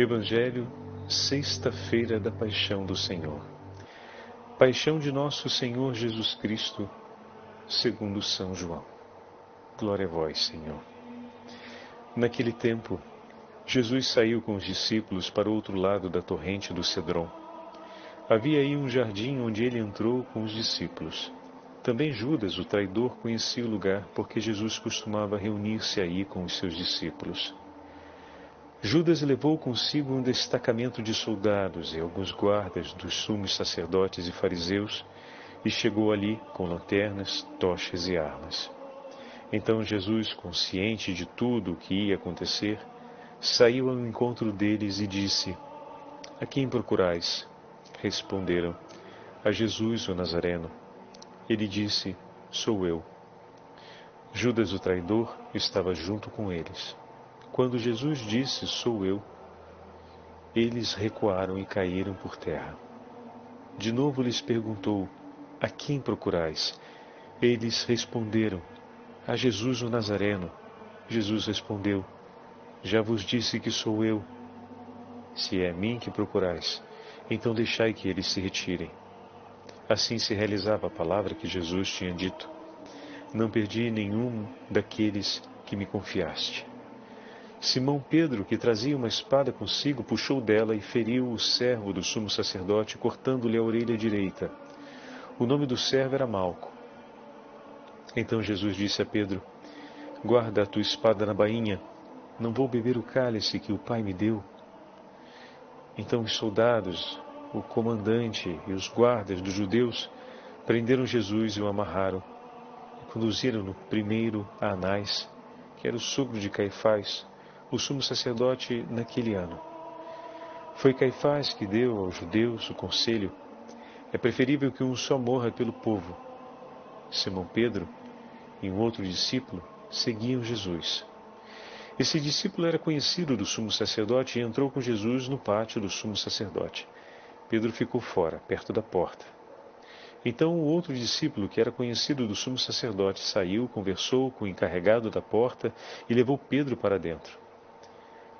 Evangelho, sexta-feira da Paixão do Senhor. Paixão de nosso Senhor Jesus Cristo, segundo São João. Glória a vós, Senhor. Naquele tempo, Jesus saiu com os discípulos para o outro lado da torrente do Cedron. Havia aí um jardim onde ele entrou com os discípulos. Também Judas, o traidor, conhecia o lugar porque Jesus costumava reunir-se aí com os seus discípulos. Judas levou consigo um destacamento de soldados e alguns guardas dos sumos sacerdotes e fariseus e chegou ali com lanternas, tochas e armas. Então Jesus, consciente de tudo o que ia acontecer, saiu ao encontro deles e disse: A quem procurais? Responderam: A Jesus o Nazareno. Ele disse: Sou eu. Judas o traidor estava junto com eles. Quando Jesus disse: Sou eu, eles recuaram e caíram por terra. De novo lhes perguntou: A quem procurais? Eles responderam: A Jesus o Nazareno. Jesus respondeu: Já vos disse que sou eu. Se é a mim que procurais, então deixai que eles se retirem. Assim se realizava a palavra que Jesus tinha dito: Não perdi nenhum daqueles que me confiaste. Simão Pedro, que trazia uma espada consigo, puxou dela e feriu o servo do sumo sacerdote, cortando-lhe a orelha direita. O nome do servo era Malco. Então Jesus disse a Pedro: Guarda a tua espada na bainha, não vou beber o cálice que o Pai me deu. Então os soldados, o comandante e os guardas dos judeus prenderam Jesus e o amarraram e conduziram-no primeiro a Anás, que era o sogro de Caifás, o sumo sacerdote naquele ano. Foi Caifás que deu aos judeus o conselho: é preferível que um só morra pelo povo. Simão Pedro e um outro discípulo seguiam Jesus. Esse discípulo era conhecido do sumo sacerdote e entrou com Jesus no pátio do sumo sacerdote. Pedro ficou fora, perto da porta. Então o outro discípulo, que era conhecido do sumo sacerdote, saiu, conversou com o encarregado da porta e levou Pedro para dentro.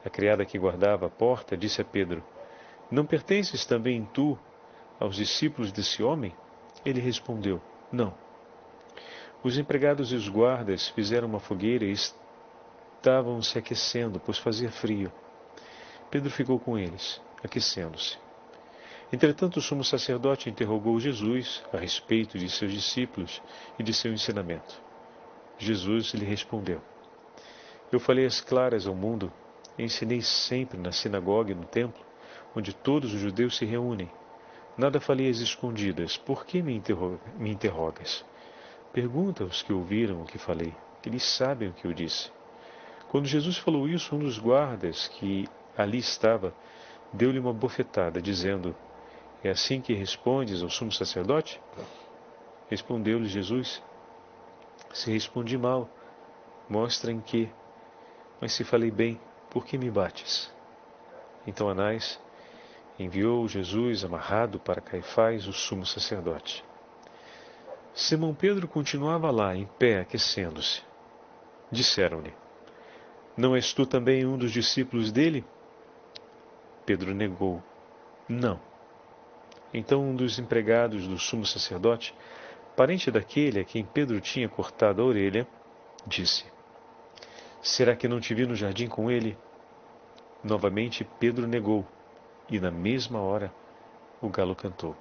A criada que guardava a porta disse a Pedro: Não pertences também tu aos discípulos desse homem? Ele respondeu: Não. Os empregados e os guardas fizeram uma fogueira e estavam se aquecendo, pois fazia frio. Pedro ficou com eles, aquecendo-se. Entretanto, o sumo sacerdote interrogou Jesus a respeito de seus discípulos e de seu ensinamento. Jesus lhe respondeu: Eu falei as claras ao mundo Ensinei sempre na sinagoga e no templo, onde todos os judeus se reúnem. Nada falei às escondidas. Por que me, interroga, me interrogas? Pergunta aos que ouviram o que falei. Eles sabem o que eu disse. Quando Jesus falou isso, um dos guardas que ali estava deu-lhe uma bofetada, dizendo: É assim que respondes ao sumo sacerdote? Respondeu-lhe Jesus: Se respondi mal, mostra em que. Mas se falei bem, por que me bates? Então Anás enviou Jesus amarrado para Caifás, o sumo sacerdote. Simão Pedro continuava lá, em pé, aquecendo-se. Disseram-lhe: Não és tu também um dos discípulos dele? Pedro negou: Não. Então um dos empregados do sumo sacerdote, parente daquele a quem Pedro tinha cortado a orelha, disse: Será que não te vi no jardim com ele? Novamente Pedro negou, e na mesma hora o galo cantou.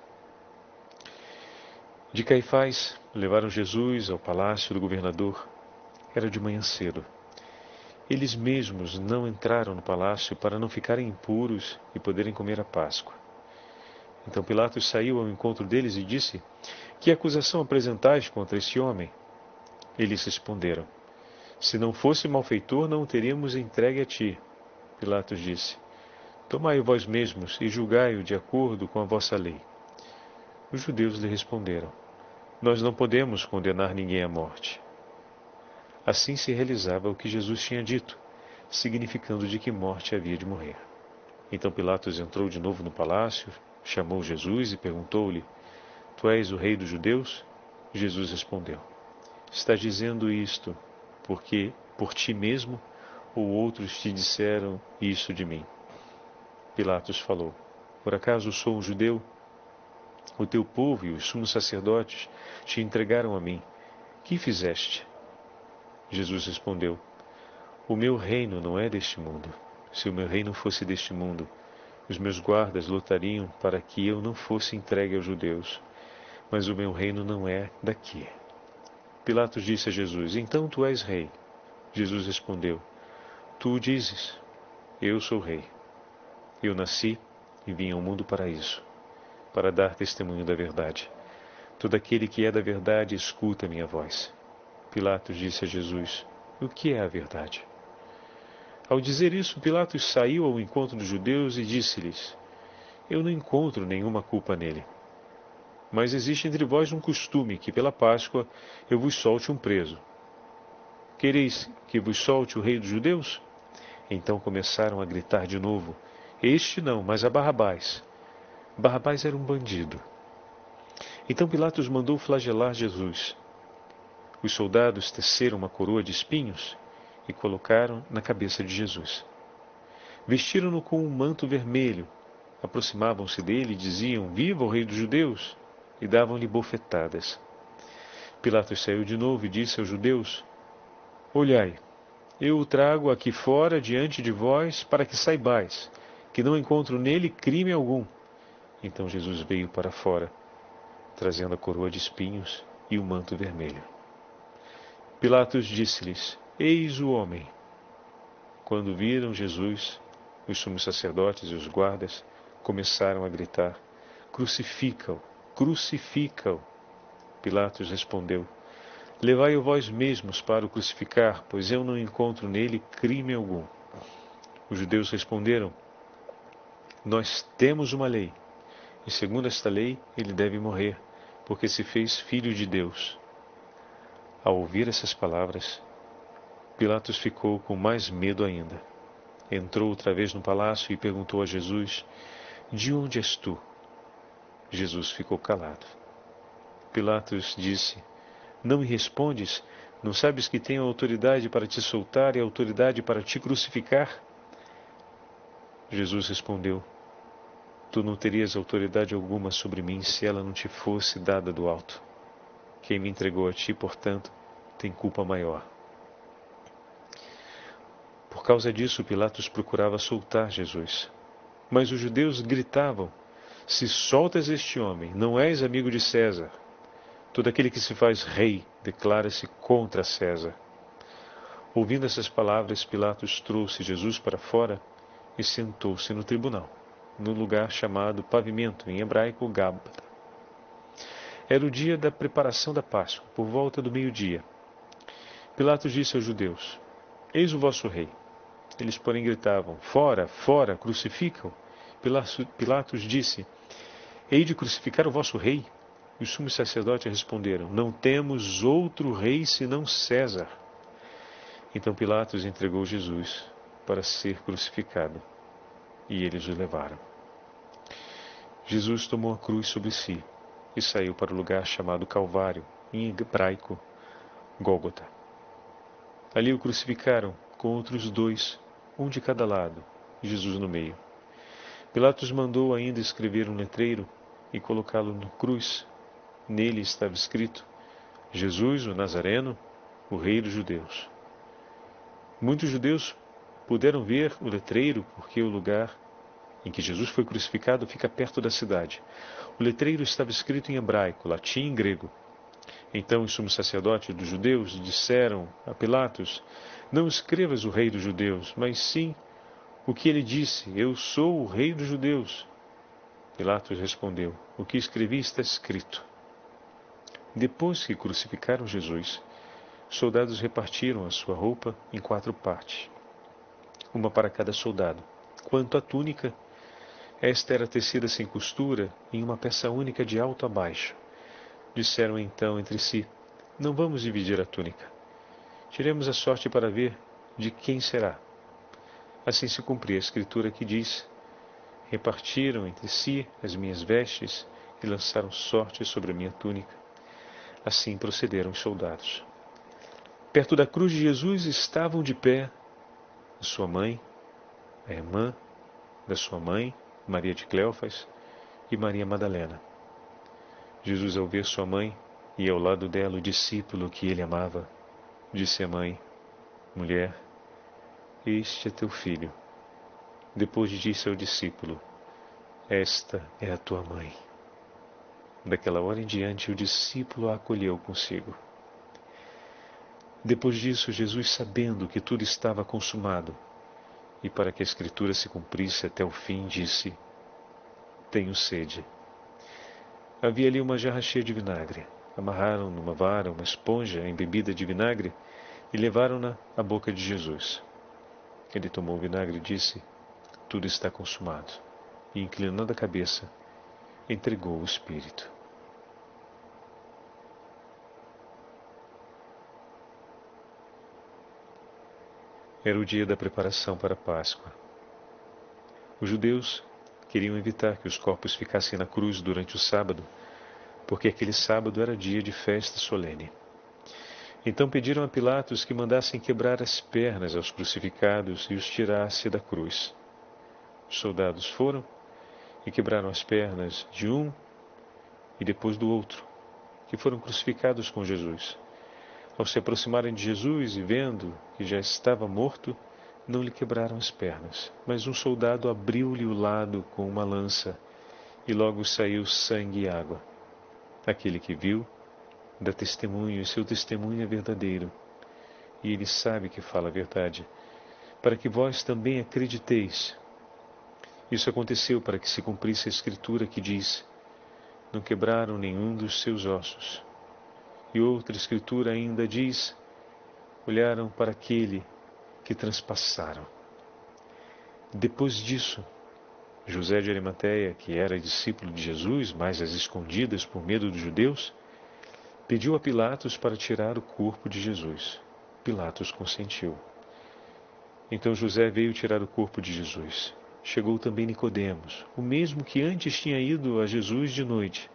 De Caifás levaram Jesus ao palácio do governador. Era de manhã cedo. Eles mesmos não entraram no palácio para não ficarem impuros e poderem comer a Páscoa. Então Pilatos saiu ao encontro deles e disse: Que acusação apresentais contra este homem? Eles responderam: se não fosse malfeitor, não o teríamos entregue a ti. Pilatos disse: Tomai-o vós mesmos e julgai-o de acordo com a vossa lei. Os judeus lhe responderam: Nós não podemos condenar ninguém à morte. Assim se realizava o que Jesus tinha dito, significando de que morte havia de morrer. Então Pilatos entrou de novo no palácio, chamou Jesus e perguntou-lhe: Tu és o rei dos judeus? Jesus respondeu: Estás dizendo isto porque por ti mesmo ou outros te disseram isso de mim? Pilatos falou: Por acaso sou um judeu? O teu povo e os sumos sacerdotes te entregaram a mim. Que fizeste? Jesus respondeu: O meu reino não é deste mundo. Se o meu reino fosse deste mundo, os meus guardas lutariam para que eu não fosse entregue aos judeus. Mas o meu reino não é daqui. Pilatos disse a Jesus: Então tu és rei. Jesus respondeu: Tu dizes, eu sou rei. Eu nasci e vim ao mundo para isso, para dar testemunho da verdade. Todo aquele que é da verdade escuta minha voz. Pilatos disse a Jesus: O que é a verdade? Ao dizer isso, Pilatos saiu ao encontro dos judeus e disse-lhes: Eu não encontro nenhuma culpa nele. Mas existe entre vós um costume que, pela Páscoa, eu vos solte um preso. Quereis que vos solte o rei dos judeus? Então começaram a gritar de novo: Este não, mas a Barrabás. Barrabás era um bandido. Então Pilatos mandou flagelar Jesus. Os soldados teceram uma coroa de espinhos e colocaram na cabeça de Jesus. Vestiram-no com um manto vermelho, aproximavam-se dele e diziam: Viva o Rei dos Judeus! e davam-lhe bofetadas. Pilatos saiu de novo e disse aos judeus: Olhai, eu o trago aqui fora diante de vós para que saibais que não encontro nele crime algum. Então Jesus veio para fora, trazendo a coroa de espinhos e o manto vermelho. Pilatos disse-lhes: Eis o homem. Quando viram Jesus, os sumos sacerdotes e os guardas começaram a gritar: Crucifica-o, crucifica-o. Pilatos respondeu: Levai-o vós mesmos para o crucificar, pois eu não encontro nele crime algum. Os judeus responderam: Nós temos uma lei, e segundo esta lei ele deve morrer, porque se fez filho de Deus. Ao ouvir essas palavras, Pilatos ficou com mais medo ainda. Entrou outra vez no palácio e perguntou a Jesus: De onde és tu? Jesus ficou calado. Pilatos disse: não me respondes? Não sabes que tenho autoridade para te soltar e autoridade para te crucificar? Jesus respondeu: Tu não terias autoridade alguma sobre mim se ela não te fosse dada do alto. Quem me entregou a ti, portanto, tem culpa maior. Por causa disso, Pilatos procurava soltar Jesus. Mas os judeus gritavam: Se soltas este homem, não és amigo de César. Todo aquele que se faz rei declara-se contra César. Ouvindo essas palavras, Pilatos trouxe Jesus para fora e sentou-se no tribunal, no lugar chamado pavimento, em hebraico Gábata. Era o dia da preparação da Páscoa, por volta do meio-dia. Pilatos disse aos judeus: Eis o vosso rei. Eles, porém, gritavam: Fora, fora, crucificam. Pilatos disse: Hei de crucificar o vosso rei? E os sumos sacerdotes responderam: Não temos outro rei senão César. Então Pilatos entregou Jesus para ser crucificado, e eles o levaram. Jesus tomou a cruz sobre si e saiu para o lugar chamado Calvário, em hebraico, Gólgota. Ali o crucificaram com outros dois, um de cada lado, Jesus no meio. Pilatos mandou ainda escrever um letreiro e colocá-lo no cruz Nele estava escrito: Jesus, o Nazareno, o Rei dos Judeus. Muitos judeus puderam ver o letreiro porque o lugar em que Jesus foi crucificado fica perto da cidade. O letreiro estava escrito em hebraico, latim e grego. Então os sumos sacerdotes dos judeus disseram a Pilatos: Não escrevas o rei dos judeus, mas sim o que ele disse: Eu sou o rei dos judeus. Pilatos respondeu: O que escrevi está escrito. Depois que crucificaram Jesus, soldados repartiram a sua roupa em quatro partes, uma para cada soldado. Quanto à túnica, esta era tecida sem costura em uma peça única de alto a baixo. Disseram então entre si: Não vamos dividir a túnica. Tiremos a sorte para ver de quem será. Assim se cumpria a escritura que diz: Repartiram entre si as minhas vestes e lançaram sorte sobre a minha túnica. Assim procederam os soldados. Perto da cruz de Jesus estavam de pé sua mãe, a irmã da sua mãe, Maria de Cleofas, e Maria Madalena. Jesus, ao ver sua mãe e ao lado dela o discípulo que ele amava, disse à mãe: Mulher, este é teu filho. Depois disse ao discípulo: Esta é a tua mãe. Daquela hora em diante, o discípulo a acolheu consigo. Depois disso, Jesus, sabendo que tudo estava consumado, e para que a Escritura se cumprisse até o fim, disse: Tenho sede. Havia ali uma jarra cheia de vinagre. Amarraram numa vara uma esponja embebida de vinagre e levaram-na à boca de Jesus. Ele tomou o vinagre e disse: Tudo está consumado. E, inclinando a cabeça, entregou o Espírito. Era o dia da preparação para a Páscoa. Os judeus queriam evitar que os corpos ficassem na cruz durante o sábado, porque aquele sábado era dia de festa solene. Então pediram a Pilatos que mandassem quebrar as pernas aos crucificados e os tirasse da cruz. Os soldados foram e quebraram as pernas de um e depois do outro, que foram crucificados com Jesus. Ao se aproximarem de Jesus e vendo que já estava morto, não lhe quebraram as pernas, mas um soldado abriu-lhe o lado com uma lança, e logo saiu sangue e água. Aquele que viu, dá testemunho, e seu testemunho é verdadeiro, e ele sabe que fala a verdade, para que vós também acrediteis. Isso aconteceu para que se cumprisse a escritura que diz: Não quebraram nenhum dos seus ossos. E outra escritura ainda diz: olharam para aquele que transpassaram. Depois disso, José de Arimateia, que era discípulo de Jesus, mas às escondidas por medo dos judeus, pediu a Pilatos para tirar o corpo de Jesus. Pilatos consentiu. Então José veio tirar o corpo de Jesus. Chegou também Nicodemos, o mesmo que antes tinha ido a Jesus de noite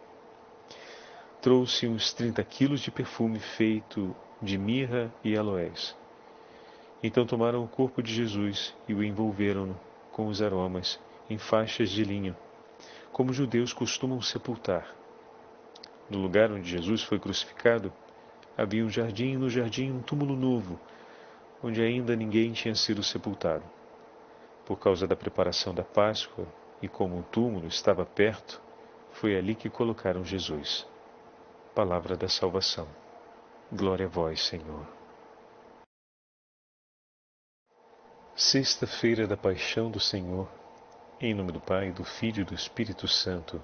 trouxe uns 30 quilos de perfume feito de mirra e aloés. Então tomaram o corpo de Jesus e o envolveram com os aromas em faixas de linho, como judeus costumam sepultar. No lugar onde Jesus foi crucificado, havia um jardim e no jardim um túmulo novo, onde ainda ninguém tinha sido sepultado. Por causa da preparação da Páscoa e como o túmulo estava perto, foi ali que colocaram Jesus. Palavra da salvação. Glória a vós, Senhor. Sexta-feira da Paixão do Senhor, em nome do Pai, do Filho e do Espírito Santo.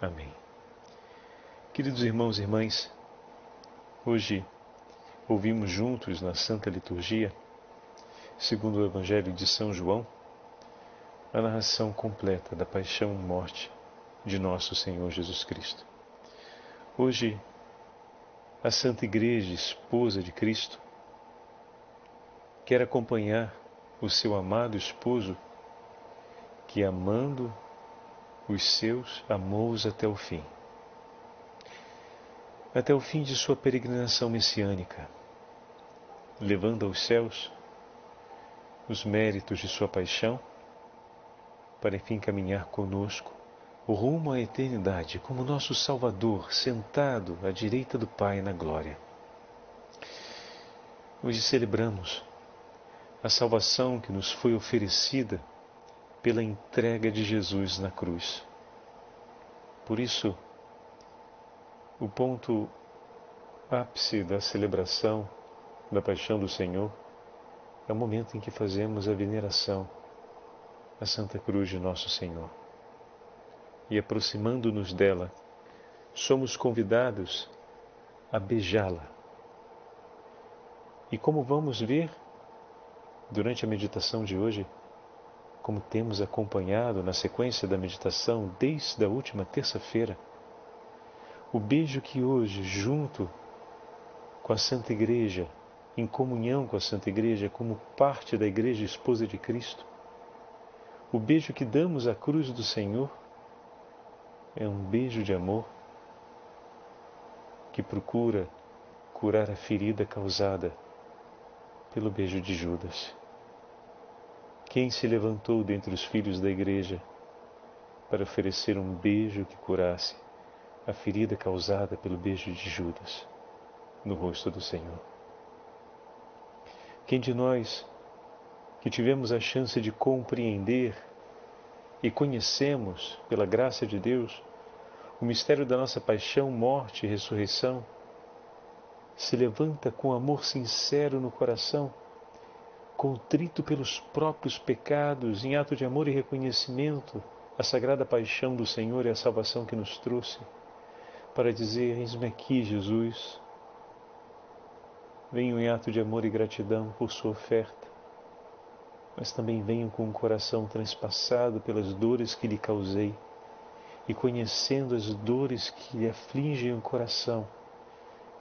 Amém. Queridos irmãos e irmãs, hoje ouvimos juntos na Santa Liturgia, segundo o Evangelho de São João, a narração completa da paixão e morte de nosso Senhor Jesus Cristo. Hoje, a Santa Igreja, esposa de Cristo, quer acompanhar o seu amado esposo, que amando os seus, amou-os até o fim. Até o fim de sua peregrinação messiânica, levando aos céus os méritos de sua paixão, para enfim caminhar conosco rumo à eternidade como nosso Salvador, sentado à direita do Pai na glória. Hoje celebramos a salvação que nos foi oferecida pela entrega de Jesus na cruz. Por isso, o ponto ápice da celebração da paixão do Senhor é o momento em que fazemos a veneração à Santa Cruz de Nosso Senhor e aproximando-nos dela, somos convidados a beijá-la. E como vamos ver durante a meditação de hoje, como temos acompanhado na sequência da meditação desde a última terça-feira, o beijo que hoje, junto com a Santa Igreja, em comunhão com a Santa Igreja, como parte da Igreja Esposa de Cristo, o beijo que damos à cruz do Senhor, é um beijo de amor que procura curar a ferida causada pelo beijo de Judas, Quem se levantou dentre os filhos da igreja para oferecer um beijo que curasse a ferida causada pelo beijo de Judas no rosto do Senhor? Quem de nós que tivemos a chance de compreender e conhecemos, pela graça de Deus, o mistério da nossa paixão, morte e ressurreição, se levanta com amor sincero no coração, contrito pelos próprios pecados, em ato de amor e reconhecimento, a sagrada paixão do Senhor e a salvação que nos trouxe, para dizer: Eis-me aqui, Jesus. Venho em ato de amor e gratidão por Sua oferta, mas também venho com o coração transpassado pelas dores que lhe causei e conhecendo as dores que lhe afligem o coração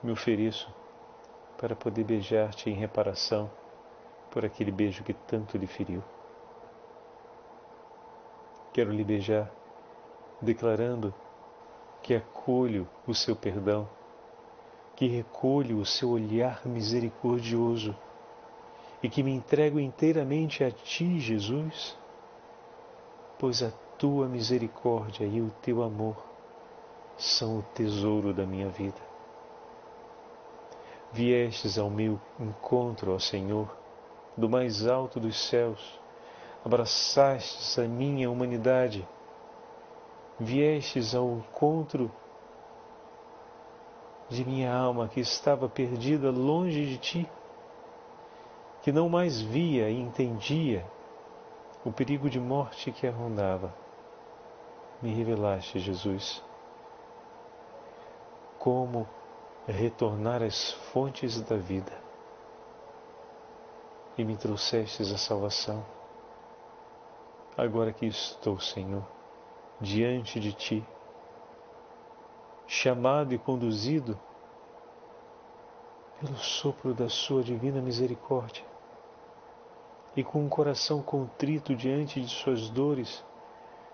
me ofereço para poder beijar-te em reparação por aquele beijo que tanto lhe feriu. Quero lhe beijar, declarando que acolho o seu perdão, que recolho o seu olhar misericordioso e que me entrego inteiramente a ti, Jesus, pois a tua misericórdia e o teu amor são o tesouro da minha vida. Viestes ao meu encontro, ó Senhor, do mais alto dos céus, abraçastes a minha humanidade, viestes ao encontro de minha alma que estava perdida longe de ti, que não mais via e entendia o perigo de morte que a rondava. Me revelaste, Jesus, como retornar às fontes da vida e me trouxestes a salvação. Agora que estou, Senhor, diante de Ti, chamado e conduzido pelo sopro da Sua divina misericórdia, e com um coração contrito diante de Suas dores,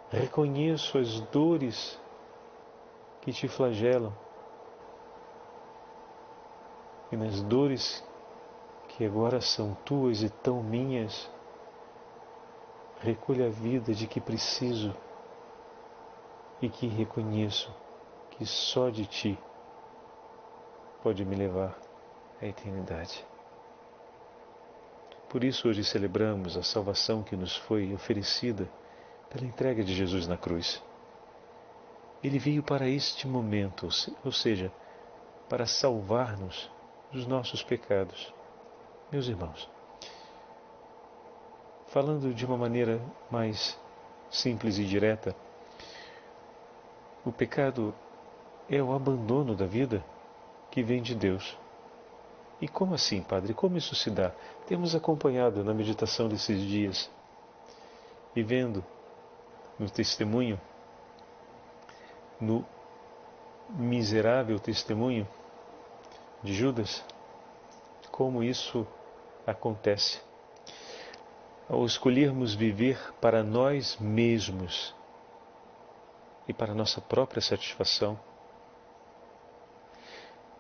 reconheço as dores que te flagelam e nas dores que agora são tuas e tão minhas, recolha a vida de que preciso e que reconheço que só de ti pode me levar à eternidade. Por isso hoje celebramos a salvação que nos foi oferecida pela entrega de Jesus na cruz. Ele veio para este momento, ou seja, para salvar-nos dos nossos pecados. Meus irmãos, falando de uma maneira mais simples e direta, o pecado é o abandono da vida que vem de Deus. E como assim, Padre? Como isso se dá? Temos acompanhado na meditação desses dias e vendo no testemunho, no miserável testemunho de Judas, como isso acontece. Ao escolhermos viver para nós mesmos e para nossa própria satisfação,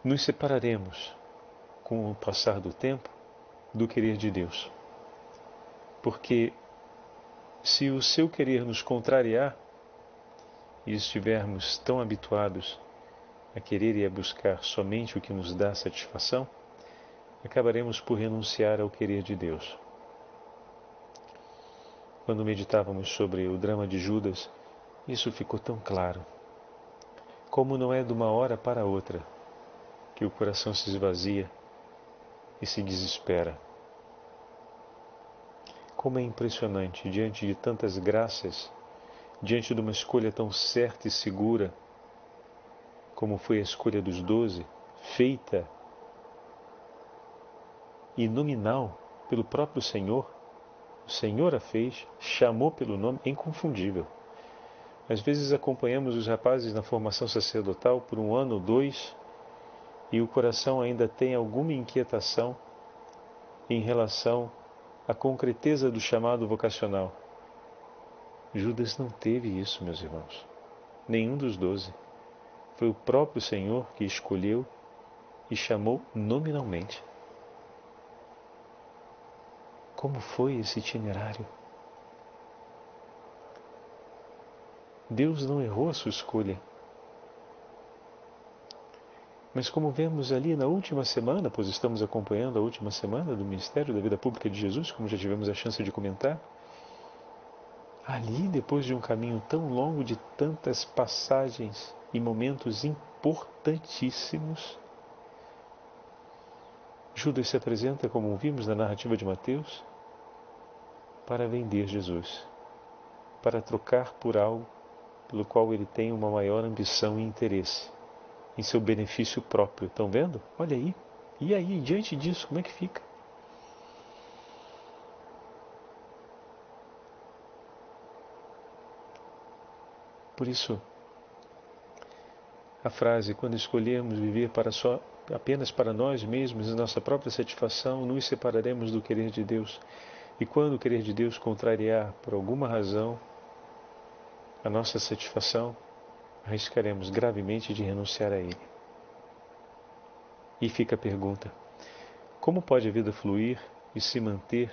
nos separaremos com o passar do tempo do querer de Deus. Porque se o seu querer nos contrariar e estivermos tão habituados a querer e a buscar somente o que nos dá satisfação, acabaremos por renunciar ao querer de Deus. Quando meditávamos sobre o drama de Judas, isso ficou tão claro. Como não é de uma hora para outra que o coração se esvazia e se desespera. Como é impressionante, diante de tantas graças, diante de uma escolha tão certa e segura, como foi a escolha dos doze, feita e nominal pelo próprio Senhor, o Senhor a fez, chamou pelo nome inconfundível. Às vezes acompanhamos os rapazes na formação sacerdotal por um ano ou dois e o coração ainda tem alguma inquietação em relação à concreteza do chamado vocacional. Judas não teve isso, meus irmãos. Nenhum dos doze. Foi o próprio Senhor que escolheu e chamou nominalmente. Como foi esse itinerário? Deus não errou a sua escolha mas como vemos ali na última semana, pois estamos acompanhando a última semana do Ministério da Vida Pública de Jesus, como já tivemos a chance de comentar, ali, depois de um caminho tão longo de tantas passagens e momentos importantíssimos, Judas se apresenta, como vimos na narrativa de Mateus, para vender Jesus, para trocar por algo pelo qual ele tem uma maior ambição e interesse em seu benefício próprio. Estão vendo? Olha aí. E aí, diante disso, como é que fica? Por isso, a frase, quando escolhermos viver para só, apenas para nós mesmos e nossa própria satisfação, nos separaremos do querer de Deus. E quando o querer de Deus contrariar, por alguma razão, a nossa satisfação, arriscaremos gravemente de renunciar a ele. E fica a pergunta: como pode a vida fluir e se manter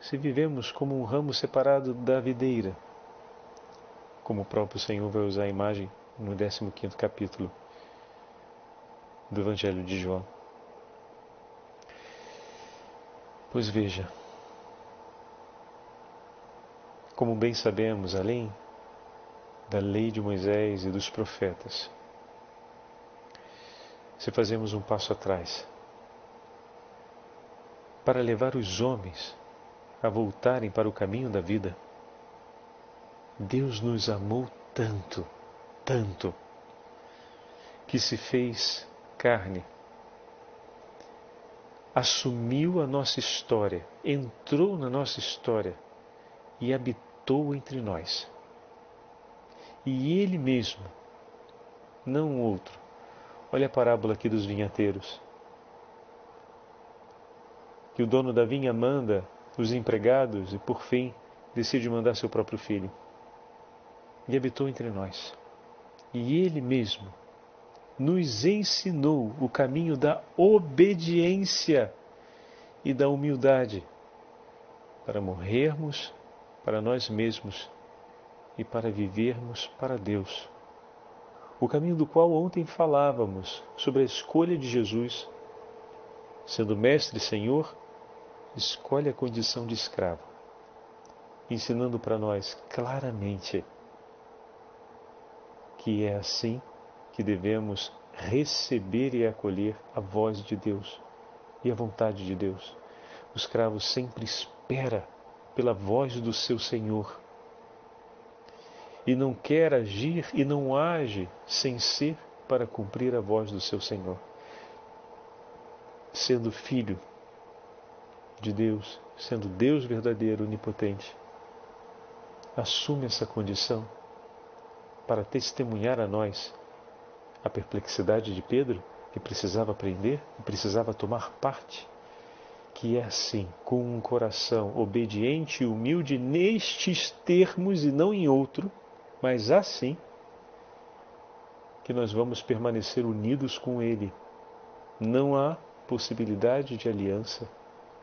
se vivemos como um ramo separado da videira? Como o próprio Senhor vai usar a imagem no 15 capítulo do Evangelho de João. Pois veja, como bem sabemos, além da lei de Moisés e dos profetas. Se fazemos um passo atrás, para levar os homens a voltarem para o caminho da vida, Deus nos amou tanto, tanto, que se fez carne, assumiu a nossa história, entrou na nossa história e habitou entre nós e ele mesmo, não outro. Olha a parábola aqui dos vinhateiros. Que o dono da vinha manda os empregados e, por fim, decide mandar seu próprio filho. E habitou entre nós. E ele mesmo nos ensinou o caminho da obediência e da humildade para morrermos para nós mesmos e para vivermos para Deus. O caminho do qual ontem falávamos sobre a escolha de Jesus, sendo Mestre e Senhor, escolhe a condição de escravo, ensinando para nós claramente que é assim que devemos receber e acolher a voz de Deus e a vontade de Deus. O escravo sempre espera pela voz do seu Senhor e não quer agir e não age sem ser para cumprir a voz do seu Senhor. Sendo filho de Deus, sendo Deus verdadeiro, onipotente, assume essa condição para testemunhar a nós a perplexidade de Pedro, que precisava aprender e precisava tomar parte, que é assim, com um coração obediente e humilde nestes termos e não em outro, mas assim que nós vamos permanecer unidos com Ele. Não há possibilidade de aliança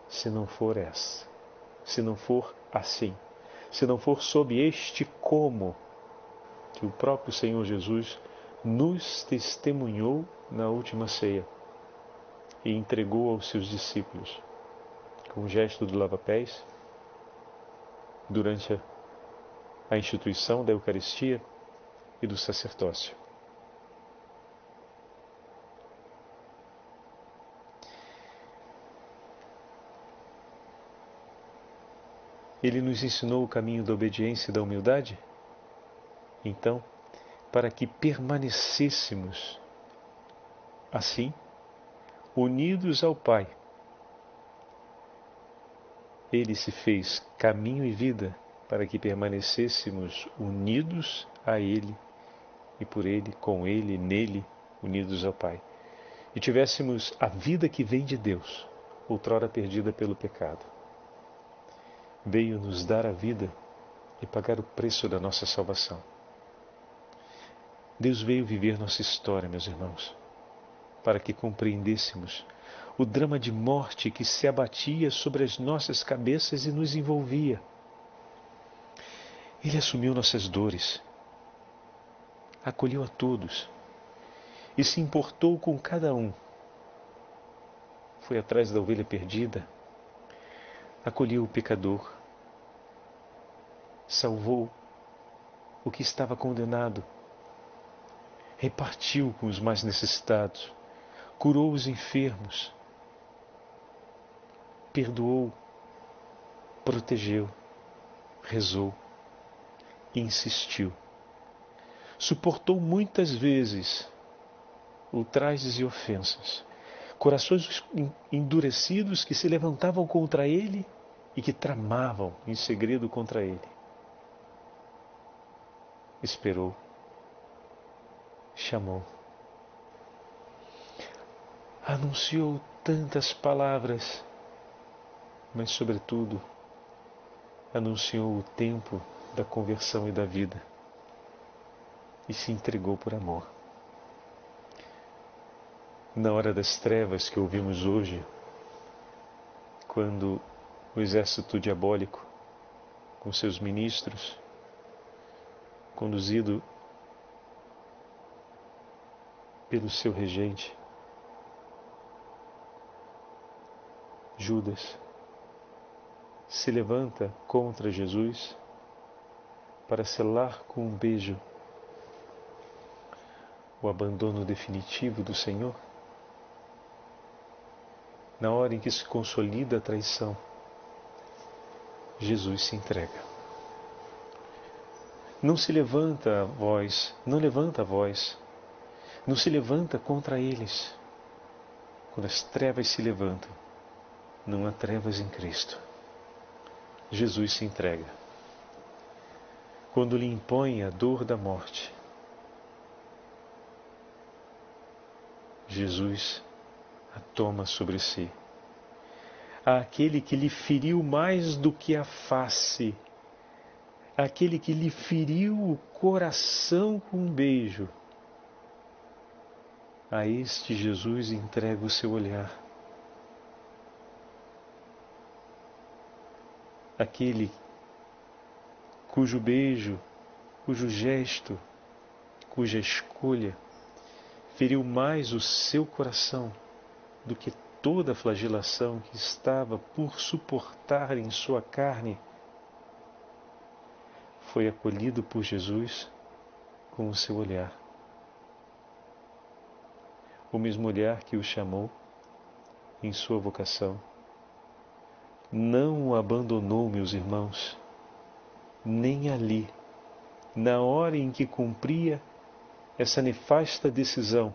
se não for essa, se não for assim, se não for sob este como que o próprio Senhor Jesus nos testemunhou na última ceia e entregou aos seus discípulos com o gesto do lava-pés durante a instituição da Eucaristia e do sacerdócio. Ele nos ensinou o caminho da obediência e da humildade? Então, para que permanecêssemos assim, unidos ao Pai, ele se fez caminho e vida para que permanecêssemos unidos a Ele e por Ele, com Ele, nele, unidos ao Pai. E tivéssemos a vida que vem de Deus, outrora perdida pelo pecado. Veio nos dar a vida e pagar o preço da nossa salvação. Deus veio viver nossa história, meus irmãos, para que compreendêssemos o drama de morte que se abatia sobre as nossas cabeças e nos envolvia ele assumiu nossas dores acolheu a todos e se importou com cada um. Foi atrás da ovelha perdida, acolheu o pecador, salvou o que estava condenado, repartiu com os mais necessitados, curou os enfermos, perdoou, protegeu, rezou insistiu. Suportou muitas vezes ultrajes e ofensas, corações endurecidos que se levantavam contra ele e que tramavam em segredo contra ele. Esperou, chamou, anunciou tantas palavras, mas, sobretudo, anunciou o tempo da conversão e da vida e se entregou por amor. Na hora das trevas que ouvimos hoje, quando o exército diabólico, com seus ministros, conduzido pelo seu regente, Judas, se levanta contra Jesus para selar com um beijo o abandono definitivo do Senhor? Na hora em que se consolida a traição, Jesus se entrega. Não se levanta a voz, não levanta a voz, não se levanta contra eles. Quando as trevas se levantam, não há trevas em Cristo. Jesus se entrega. Quando lhe impõe a dor da morte, Jesus a toma sobre si. Aquele que lhe feriu mais do que a face, aquele que lhe feriu o coração com um beijo, a este Jesus entrega o seu olhar. Aquele cujo beijo, cujo gesto, cuja escolha feriu mais o seu coração do que toda a flagelação que estava por suportar em sua carne, foi acolhido por Jesus com o seu olhar. O mesmo olhar que o chamou em sua vocação não o abandonou, meus irmãos, nem ali, na hora em que cumpria essa nefasta decisão,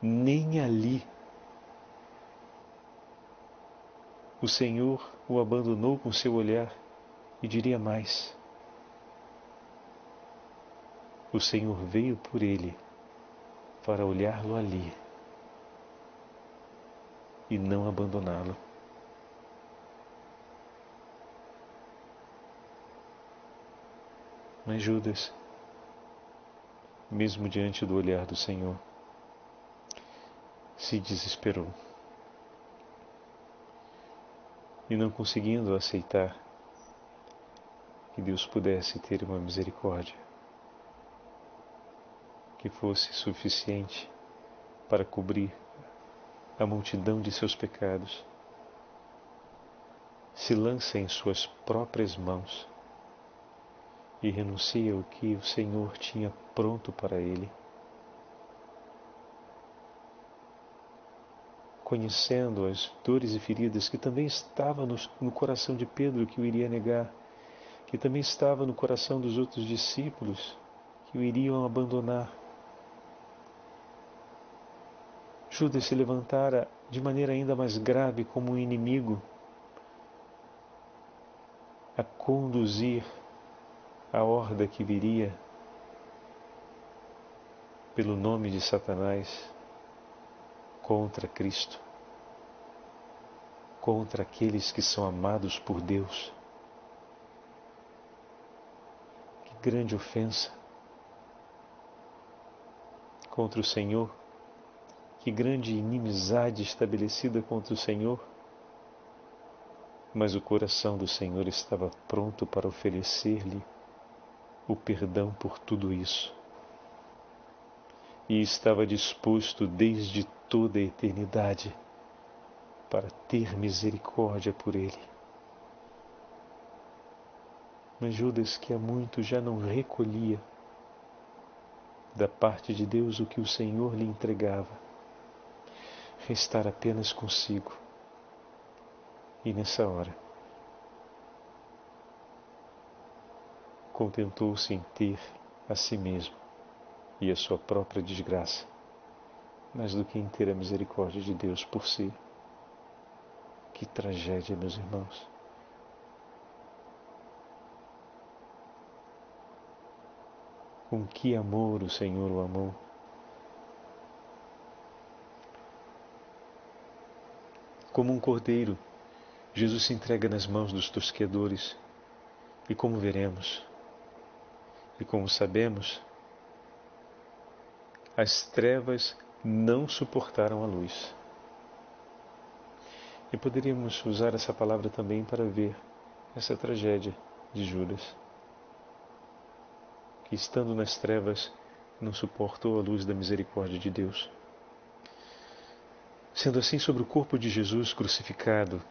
nem ali. O Senhor o abandonou com seu olhar e diria mais: o Senhor veio por ele para olhá-lo ali e não abandoná-lo. Mas Judas, mesmo diante do olhar do Senhor, se desesperou. E não conseguindo aceitar que Deus pudesse ter uma misericórdia que fosse suficiente para cobrir a multidão de seus pecados, se lança em suas próprias mãos e renuncia o que o Senhor tinha pronto para ele. Conhecendo as dores e feridas que também estavam no, no coração de Pedro que o iria negar, que também estava no coração dos outros discípulos que o iriam abandonar. Judas se levantara de maneira ainda mais grave como um inimigo a conduzir a horda que viria pelo nome de Satanás contra Cristo, contra aqueles que são amados por Deus. Que grande ofensa contra o Senhor, que grande inimizade estabelecida contra o Senhor mas o coração do Senhor estava pronto para oferecer-lhe o perdão por tudo isso. e estava disposto desde toda a eternidade para ter misericórdia por ele. Mas Judas, que há muito já não recolhia da parte de Deus o que o Senhor lhe entregava, restar apenas consigo. E nessa hora, contentou-se em ter a si mesmo e a sua própria desgraça, mais do que em ter a misericórdia de Deus por si. Que tragédia, meus irmãos! Com que amor o Senhor o amou. Como um cordeiro, Jesus se entrega nas mãos dos tosqueadores, e como veremos, e como sabemos, as trevas não suportaram a luz. E poderíamos usar essa palavra também para ver essa tragédia de Judas, que estando nas trevas não suportou a luz da misericórdia de Deus. Sendo assim, sobre o corpo de Jesus crucificado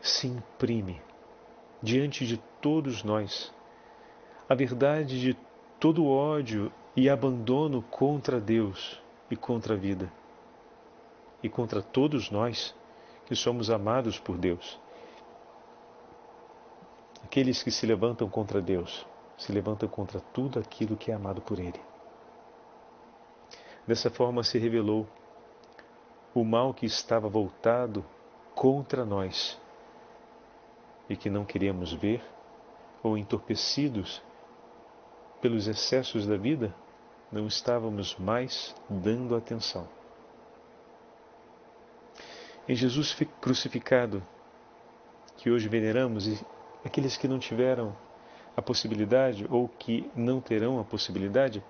se imprime diante de todos nós a verdade de todo ódio e abandono contra Deus e contra a vida, e contra todos nós que somos amados por Deus. Aqueles que se levantam contra Deus se levantam contra tudo aquilo que é amado por Ele. Dessa forma se revelou o mal que estava voltado contra nós e que não queríamos ver ou entorpecidos pelos excessos da vida, não estávamos mais dando atenção. Em Jesus crucificado, que hoje veneramos, e aqueles que não tiveram a possibilidade ou que não terão a possibilidade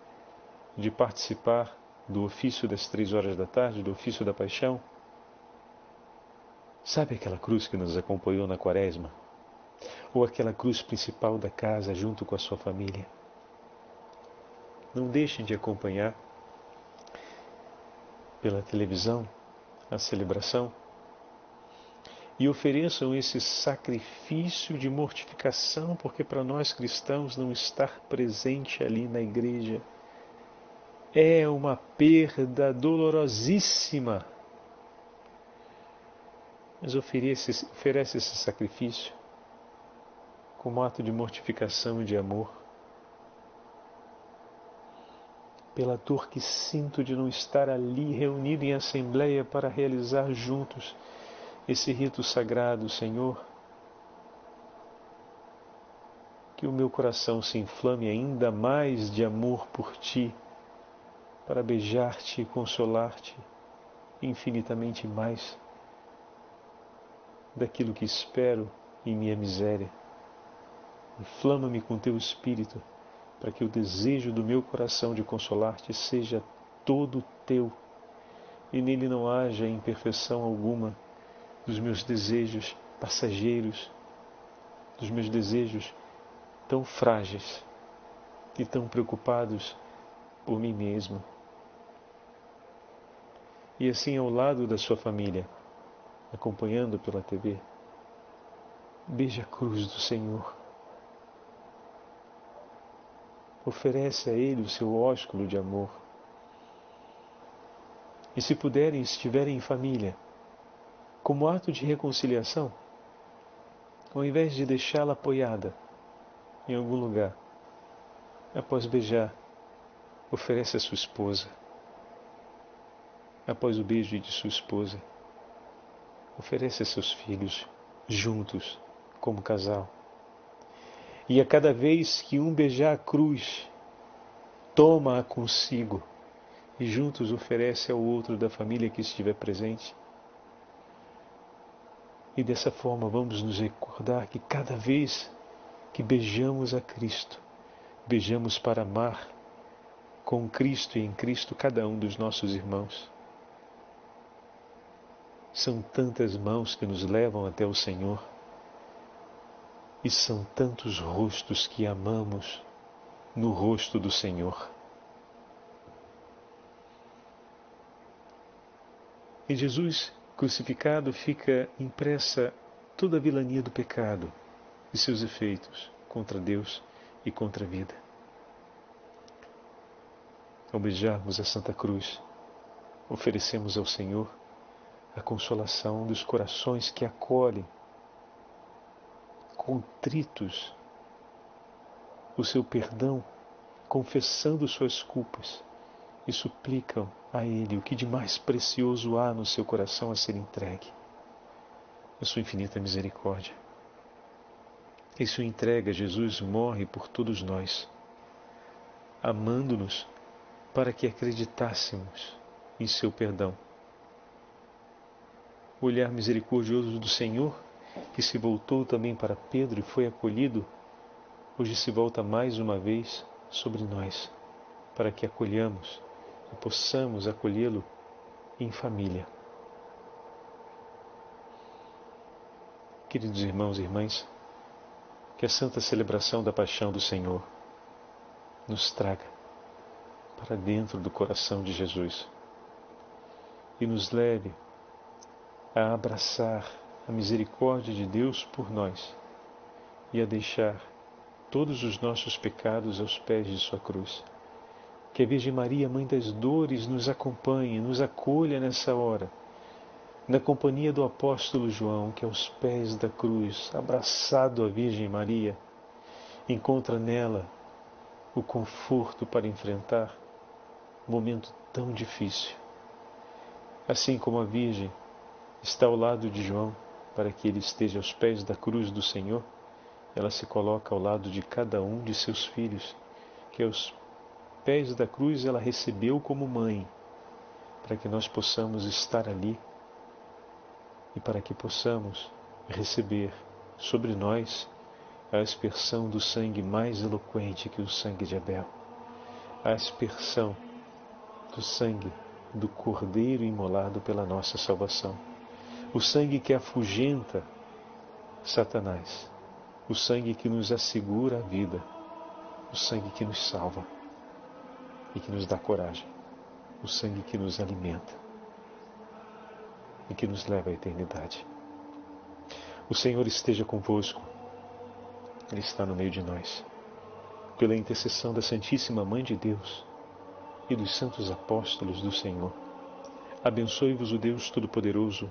de participar do ofício das três horas da tarde, do ofício da paixão, sabe aquela cruz que nos acompanhou na quaresma? Ou aquela cruz principal da casa junto com a sua família? Não deixem de acompanhar pela televisão a celebração e ofereçam esse sacrifício de mortificação, porque para nós cristãos não estar presente ali na igreja é uma perda dolorosíssima. Mas oferece, oferece esse sacrifício como ato de mortificação e de amor pela dor que sinto de não estar ali reunido em assembleia para realizar juntos esse rito sagrado, Senhor. Que o meu coração se inflame ainda mais de amor por Ti, para beijar-te e consolar-te infinitamente mais daquilo que espero em minha miséria. Inflama-me com Teu Espírito para que o desejo do meu coração de consolar-te seja todo teu e nele não haja imperfeição alguma dos meus desejos passageiros, dos meus desejos tão frágeis e tão preocupados por mim mesmo. E assim ao lado da sua família, acompanhando pela TV, beija a cruz do Senhor oferece a Ele o seu ósculo de amor. E se puderem, estiverem em família, como ato de reconciliação, ao invés de deixá-la apoiada em algum lugar, após beijar, oferece a sua esposa. Após o beijo de sua esposa, oferece a seus filhos, juntos, como casal. E a cada vez que um beijar a cruz, toma-a consigo e juntos oferece ao outro da família que estiver presente. E dessa forma vamos nos recordar que cada vez que beijamos a Cristo, beijamos para amar com Cristo e em Cristo cada um dos nossos irmãos. São tantas mãos que nos levam até o Senhor e são tantos rostos que amamos no rosto do Senhor. Em Jesus crucificado fica impressa toda a vilania do pecado e seus efeitos contra Deus e contra a vida. Ao beijarmos a Santa Cruz, oferecemos ao Senhor a consolação dos corações que acolhem, contritos, o seu perdão, confessando suas culpas e suplicam a Ele o que de mais precioso há no seu coração a ser entregue a sua infinita misericórdia. Em sua entrega, Jesus morre por todos nós, amando-nos para que acreditássemos em seu perdão. O olhar misericordioso do Senhor, que se voltou também para Pedro e foi acolhido, hoje se volta mais uma vez sobre nós, para que acolhamos e possamos acolhê-lo em família. Queridos irmãos e irmãs, que a santa celebração da paixão do Senhor nos traga para dentro do coração de Jesus e nos leve a abraçar a misericórdia de Deus por nós e a deixar todos os nossos pecados aos pés de Sua cruz. Que a Virgem Maria, Mãe das Dores, nos acompanhe, nos acolha nessa hora na companhia do apóstolo João, que aos pés da cruz, abraçado à Virgem Maria, encontra nela o conforto para enfrentar um momento tão difícil. Assim como a Virgem está ao lado de João para que ele esteja aos pés da cruz do Senhor, ela se coloca ao lado de cada um de seus filhos, que aos pés da cruz ela recebeu como mãe, para que nós possamos estar ali e para que possamos receber sobre nós a aspersão do sangue mais eloquente que o sangue de Abel, a aspersão do sangue do Cordeiro imolado pela nossa salvação, o sangue que afugenta Satanás, o sangue que nos assegura a vida, o sangue que nos salva e que nos dá coragem, o sangue que nos alimenta e que nos leva à eternidade. O Senhor esteja convosco, Ele está no meio de nós. Pela intercessão da Santíssima Mãe de Deus e dos santos apóstolos do Senhor, abençoe-vos o Deus Todo-Poderoso,